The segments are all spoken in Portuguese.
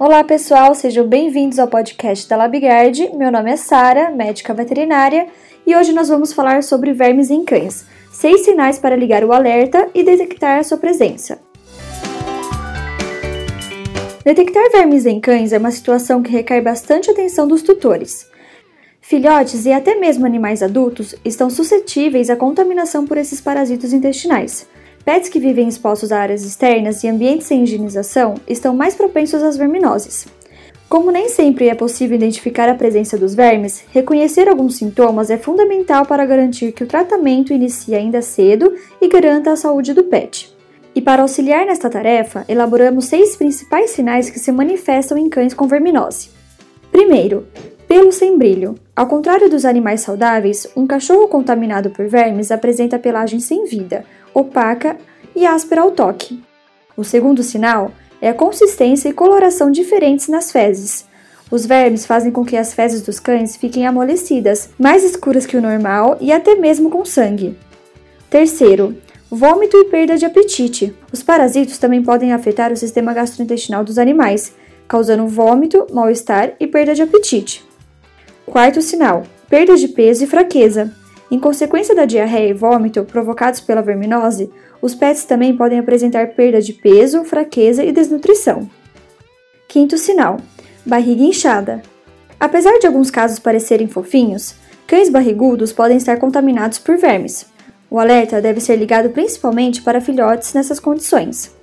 Olá, pessoal, sejam bem-vindos ao podcast da LabGuard. Meu nome é Sara, médica veterinária, e hoje nós vamos falar sobre vermes em cães. Seis sinais para ligar o alerta e detectar a sua presença. Detectar vermes em cães é uma situação que requer bastante atenção dos tutores. Filhotes e até mesmo animais adultos estão suscetíveis à contaminação por esses parasitos intestinais. Pets que vivem expostos a áreas externas e ambientes sem higienização estão mais propensos às verminoses. Como nem sempre é possível identificar a presença dos vermes, reconhecer alguns sintomas é fundamental para garantir que o tratamento inicie ainda cedo e garanta a saúde do pet. E para auxiliar nesta tarefa, elaboramos seis principais sinais que se manifestam em cães com verminose. Primeiro, pelo sem brilho. Ao contrário dos animais saudáveis, um cachorro contaminado por vermes apresenta pelagem sem vida, opaca e áspera ao toque. O segundo sinal é a consistência e coloração diferentes nas fezes. Os vermes fazem com que as fezes dos cães fiquem amolecidas, mais escuras que o normal e até mesmo com sangue. Terceiro, vômito e perda de apetite. Os parasitos também podem afetar o sistema gastrointestinal dos animais, causando vômito, mal-estar e perda de apetite. Quarto sinal: perda de peso e fraqueza. Em consequência da diarreia e vômito provocados pela verminose, os pets também podem apresentar perda de peso, fraqueza e desnutrição. Quinto sinal: barriga inchada. Apesar de alguns casos parecerem fofinhos, cães barrigudos podem estar contaminados por vermes. O alerta deve ser ligado principalmente para filhotes nessas condições.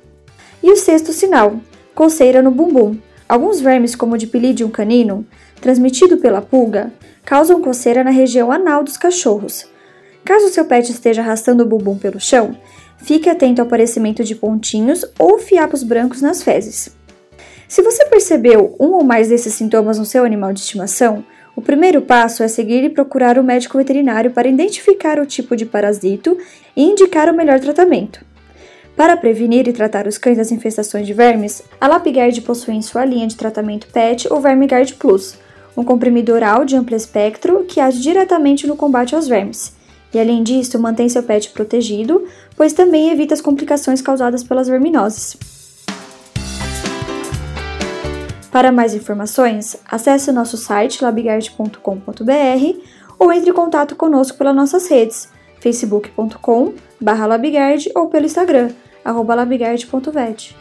E o sexto sinal: coceira no bumbum. Alguns vermes, como o Dipilidium caninum, transmitido pela pulga, causam coceira na região anal dos cachorros. Caso seu pet esteja arrastando o bumbum pelo chão, fique atento ao aparecimento de pontinhos ou fiapos brancos nas fezes. Se você percebeu um ou mais desses sintomas no seu animal de estimação, o primeiro passo é seguir e procurar o médico veterinário para identificar o tipo de parasito e indicar o melhor tratamento. Para prevenir e tratar os cães das infestações de vermes, a Lapguard possui em sua linha de tratamento PET o Vermiguard Plus, um comprimido oral de amplo espectro que age diretamente no combate aos vermes. E além disso, mantém seu pet protegido, pois também evita as complicações causadas pelas verminoses. Para mais informações, acesse o nosso site labigard.com.br ou entre em contato conosco pelas nossas redes facebook.com/labigard ou pelo Instagram labigard.vet.